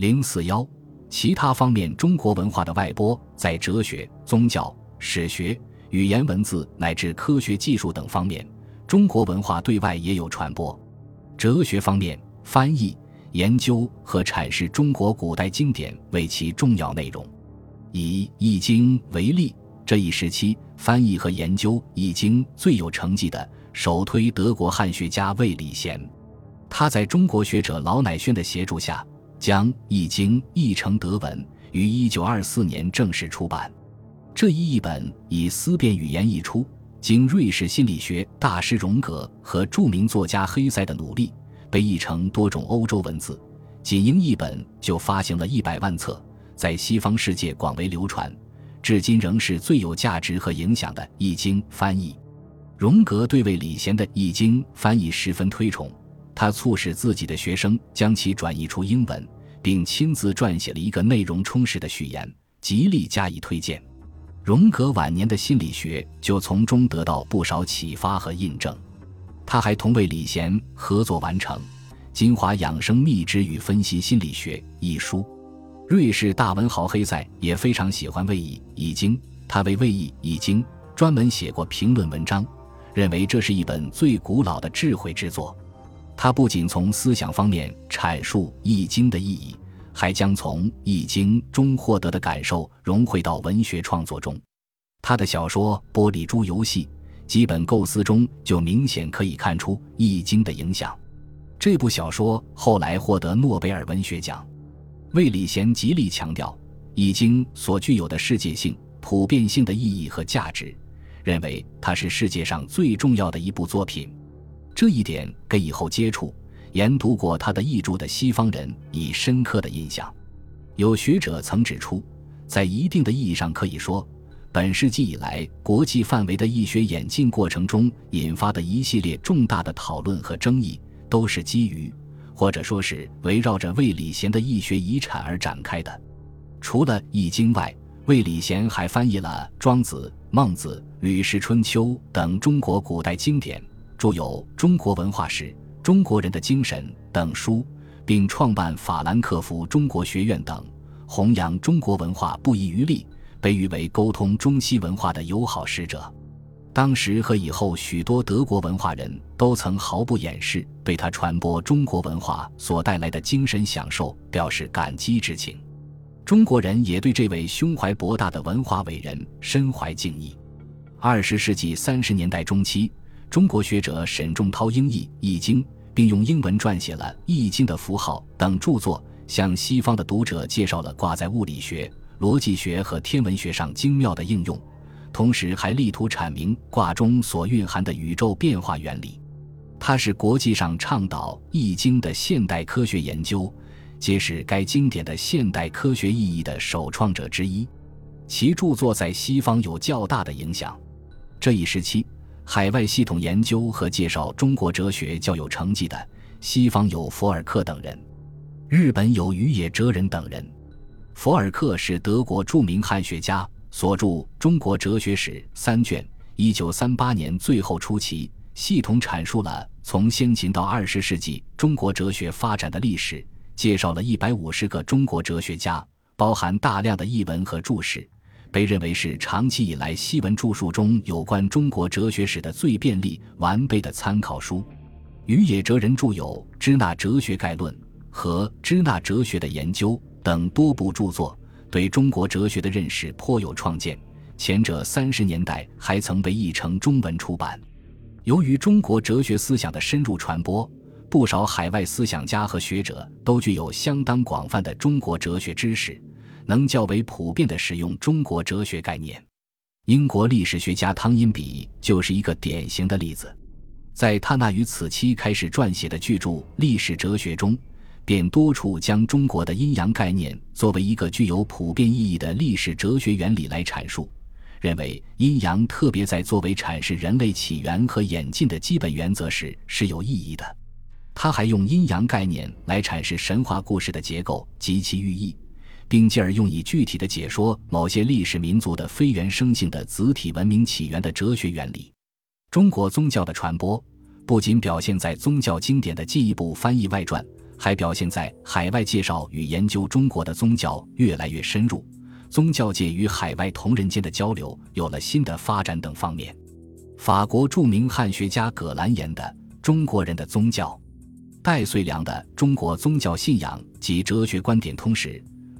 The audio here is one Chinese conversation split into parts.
零四幺，其他方面中国文化的外播，在哲学、宗教、史学、语言文字乃至科学技术等方面，中国文化对外也有传播。哲学方面，翻译、研究和阐释中国古代经典为其重要内容。以《易经》为例，这一时期翻译和研究《易经》最有成绩的，首推德国汉学家魏礼贤。他在中国学者老乃宣的协助下。将《易经》译成德文，于一九二四年正式出版。这一译本以思辨语言译出，经瑞士心理学大师荣格和著名作家黑塞的努力，被译成多种欧洲文字。仅英译本就发行了一百万册，在西方世界广为流传，至今仍是最有价值和影响的《易经》翻译。荣格对魏礼贤的《易经》翻译十分推崇。他促使自己的学生将其转译出英文，并亲自撰写了一个内容充实的序言，极力加以推荐。荣格晚年的心理学就从中得到不少启发和印证。他还同魏礼贤合作完成《精华养生秘旨与分析心理学》一书。瑞士大文豪黑塞也非常喜欢《魏易》易经，他为《魏易》易经专门写过评论文章，认为这是一本最古老的智慧之作。他不仅从思想方面阐述《易经》的意义，还将从《易经》中获得的感受融汇到文学创作中。他的小说《玻璃珠游戏》基本构思中就明显可以看出《易经》的影响。这部小说后来获得诺贝尔文学奖。魏礼贤极力强调《易经》所具有的世界性、普遍性的意义和价值，认为它是世界上最重要的一部作品。这一点给以后接触、研读过他的译著的西方人以深刻的印象。有学者曾指出，在一定的意义上可以说，本世纪以来国际范围的医学演进过程中引发的一系列重大的讨论和争议，都是基于，或者说是围绕着魏礼贤的易学遗产而展开的。除了《易经》外，魏礼贤还翻译了《庄子》《孟子》《吕氏春秋》等中国古代经典。著有《中国文化史》《中国人的精神》等书，并创办法兰克福中国学院等，弘扬中国文化不遗余力，被誉为沟通中西文化的友好使者。当时和以后，许多德国文化人都曾毫不掩饰对他传播中国文化所带来的精神享受表示感激之情。中国人也对这位胸怀博大的文化伟人深怀敬意。二十世纪三十年代中期。中国学者沈仲涛英译《易经》，并用英文撰写了《易经》的符号等著作，向西方的读者介绍了挂在物理学、逻辑学和天文学上精妙的应用，同时还力图阐明卦中所蕴含的宇宙变化原理。他是国际上倡导《易经》的现代科学研究，揭示该经典的现代科学意义的首创者之一。其著作在西方有较大的影响。这一时期。海外系统研究和介绍中国哲学较有成绩的，西方有佛尔克等人，日本有宇野哲人等人。佛尔克是德国著名汉学家，所著《中国哲学史》三卷，一九三八年最后出齐，系统阐述了从先秦到二十世纪中国哲学发展的历史，介绍了一百五十个中国哲学家，包含大量的译文和注释。被认为是长期以来西文著述中有关中国哲学史的最便利、完备的参考书。于野哲人著有《支那哲学概论》和《支那哲学的研究》等多部著作，对中国哲学的认识颇有创建。前者三十年代还曾被译成中文出版。由于中国哲学思想的深入传播，不少海外思想家和学者都具有相当广泛的中国哲学知识。能较为普遍地使用中国哲学概念，英国历史学家汤因比就是一个典型的例子。在他那于此期开始撰写的巨著《历史哲学》中，便多处将中国的阴阳概念作为一个具有普遍意义的历史哲学原理来阐述，认为阴阳特别在作为阐释人类起源和演进的基本原则时是有意义的。他还用阴阳概念来阐释神话故事的结构及其寓意。并进而用以具体的解说某些历史民族的非原生性的子体文明起源的哲学原理。中国宗教的传播不仅表现在宗教经典的进一步翻译外传，还表现在海外介绍与研究中国的宗教越来越深入，宗教界与海外同仁间的交流有了新的发展等方面。法国著名汉学家葛兰言的《中国人的宗教》，戴遂良的《中国宗教信仰及哲学观点通史》，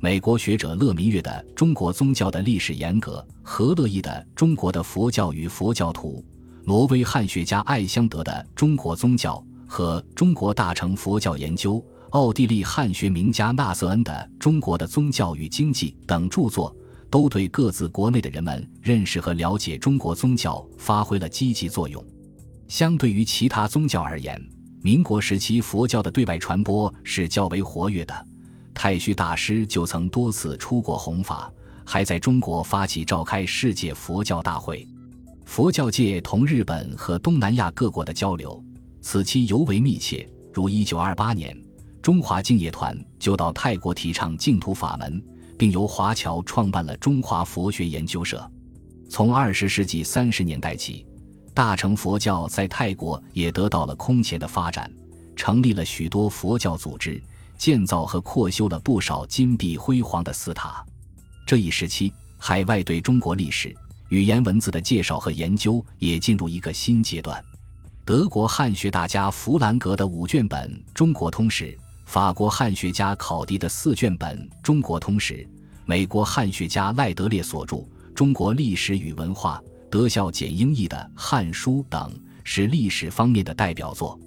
美国学者乐弥月的《中国宗教的历史沿革》，何乐毅的《中国的佛教与佛教徒》，挪威汉学家艾香德的《中国宗教》。和中国大乘佛教研究，奥地利汉学名家纳瑟恩的《中国的宗教与经济》等著作，都对各自国内的人们认识和了解中国宗教发挥了积极作用。相对于其他宗教而言，民国时期佛教的对外传播是较为活跃的。太虚大师就曾多次出国弘法，还在中国发起召开世界佛教大会。佛教界同日本和东南亚各国的交流。此期尤为密切，如一九二八年，中华净业团就到泰国提倡净土法门，并由华侨创办了中华佛学研究社。从二十世纪三十年代起，大乘佛教在泰国也得到了空前的发展，成立了许多佛教组织，建造和扩修了不少金碧辉煌的寺塔。这一时期，海外对中国历史、语言文字的介绍和研究也进入一个新阶段。德国汉学大家弗兰格的五卷本《中国通史》，法国汉学家考迪的四卷本《中国通史》，美国汉学家赖德烈所著《中国历史与文化》，德孝简英译的《汉书》等，是历史方面的代表作。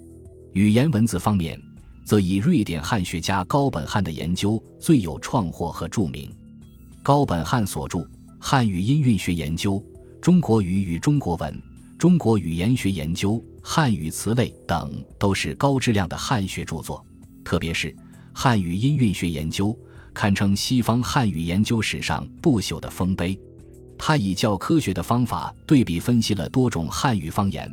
语言文字方面，则以瑞典汉学家高本汉的研究最有创获和著名。高本汉所著《汉语音韵学研究》《中国语与中国文》。中国语言学研究、汉语词类等都是高质量的汉学著作，特别是汉语音韵学研究，堪称西方汉语研究史上不朽的丰碑。他以较科学的方法对比分析了多种汉语方言，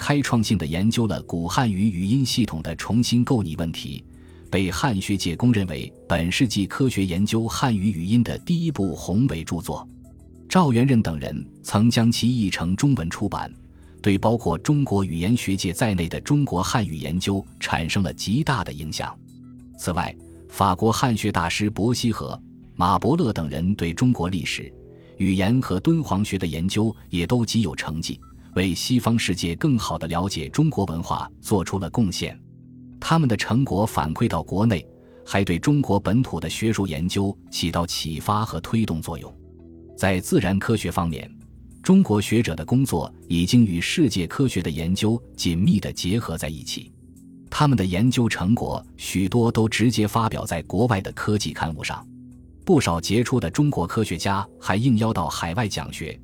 开创性的研究了古汉语语音系统的重新构拟问题，被汉学界公认为本世纪科学研究汉语语音的第一部宏伟著作。赵元任等人曾将其译成中文出版。对包括中国语言学界在内的中国汉语研究产生了极大的影响。此外，法国汉学大师伯希和、马伯乐等人对中国历史、语言和敦煌学的研究也都极有成绩，为西方世界更好地了解中国文化做出了贡献。他们的成果反馈到国内，还对中国本土的学术研究起到启发和推动作用。在自然科学方面，中国学者的工作已经与世界科学的研究紧密地结合在一起，他们的研究成果许多都直接发表在国外的科技刊物上，不少杰出的中国科学家还应邀到海外讲学。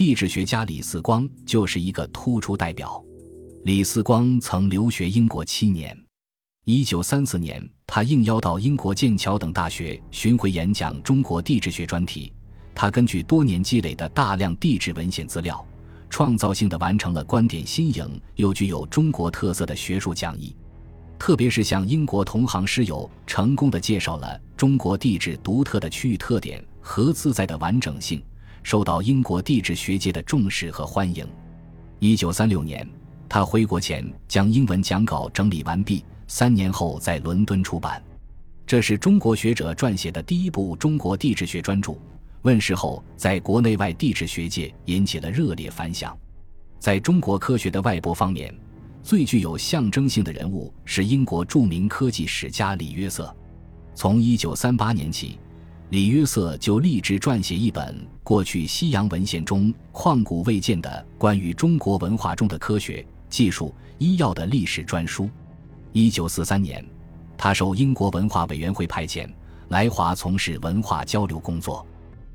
地质学家李四光就是一个突出代表。李四光曾留学英国七年，1934年，他应邀到英国剑桥等大学巡回演讲中国地质学专题。他根据多年积累的大量地质文献资料，创造性的完成了观点新颖又具有中国特色的学术讲义，特别是向英国同行师友成功的介绍了中国地质独特的区域特点和自在的完整性，受到英国地质学界的重视和欢迎。一九三六年，他回国前将英文讲稿整理完毕，三年后在伦敦出版。这是中国学者撰写的第一部中国地质学专著。问世后，在国内外地质学界引起了热烈反响。在中国科学的外部方面，最具有象征性的人物是英国著名科技史家李约瑟。从1938年起，李约瑟就立志撰写一本过去西洋文献中旷古未见的关于中国文化中的科学技术、医药的历史专书。1943年，他受英国文化委员会派遣来华从事文化交流工作。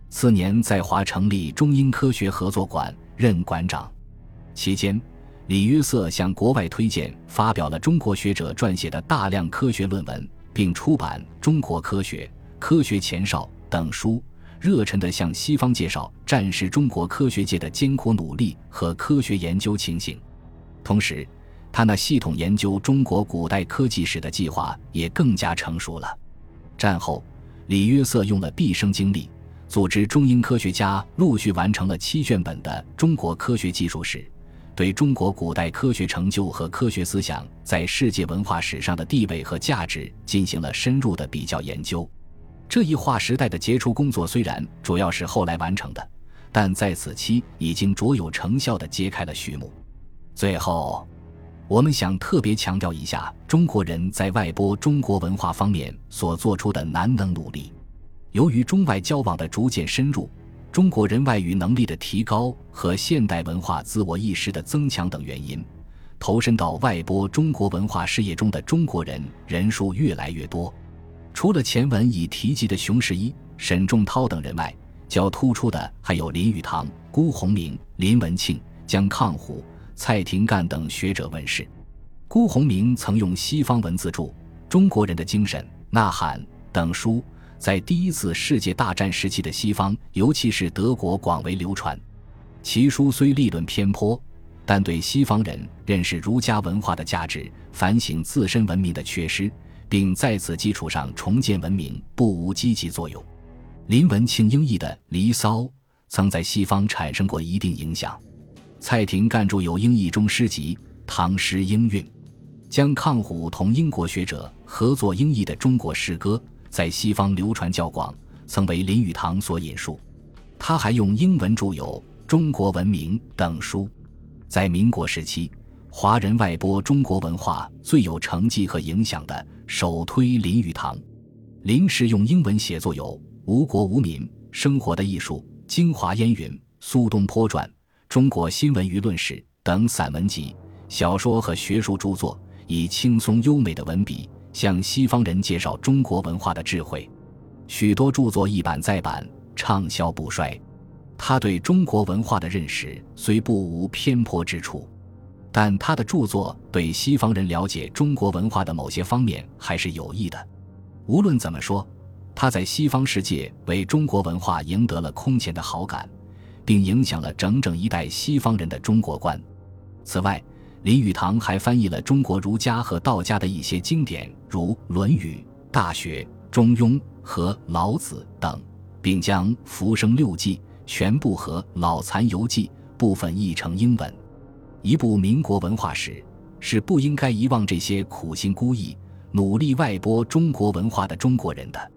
次年，在华成立中英科学合作馆，任馆长。期间，李约瑟向国外推荐发表了中国学者撰写的大量科学论文，并出版《中国科学》《科学前哨》等书，热忱地向西方介绍战时中国科学界的艰苦努力和科学研究情形。同时，他那系统研究中国古代科技史的计划也更加成熟了。战后，李约瑟用了毕生精力。组织中英科学家陆续完成了七卷本的《中国科学技术史》，对中国古代科学成就和科学思想在世界文化史上的地位和价值进行了深入的比较研究。这一划时代的杰出工作虽然主要是后来完成的，但在此期已经卓有成效地揭开了序幕。最后，我们想特别强调一下中国人在外播中国文化方面所做出的难能努力。由于中外交往的逐渐深入，中国人外语能力的提高和现代文化自我意识的增强等原因，投身到外播中国文化事业中的中国人人数越来越多。除了前文已提及的熊十一、沈仲涛等人外，较突出的还有林语堂、辜鸿铭、林文庆、江抗虎、蔡廷干等学者问世。辜鸿铭曾用西方文字著《中国人的精神》《呐喊》等书，在第一次世界大战时期的西方，尤其是德国广为流传。其书虽立论偏颇，但对西方人认识儒家文化的价值、反省自身文明的缺失。并在此基础上重建文明，不无积极作用。林文庆英译的《离骚》曾在西方产生过一定影响。蔡廷干著有英译中诗集《唐诗英韵》，将抗虎同英国学者合作英译的中国诗歌，在西方流传较广，曾为林语堂所引述。他还用英文著有《中国文明》等书。在民国时期，华人外播中国文化最有成绩和影响的。首推林语堂，林氏用英文写作有《无国无民》《生活的艺术》《京华烟云》《苏东坡传》《中国新闻舆论史》等散文集、小说和学术著作，以轻松优美的文笔向西方人介绍中国文化的智慧。许多著作一版再版，畅销不衰。他对中国文化的认识虽不无偏颇之处。但他的著作对西方人了解中国文化的某些方面还是有益的。无论怎么说，他在西方世界为中国文化赢得了空前的好感，并影响了整整一代西方人的中国观。此外，林语堂还翻译了中国儒家和道家的一些经典，如《论语》《大学》《中庸》和《老子》等，并将《浮生六记》全部和《老残游记》部分译成英文。一部民国文化史，是不应该遗忘这些苦心孤诣、努力外播中国文化的中国人的。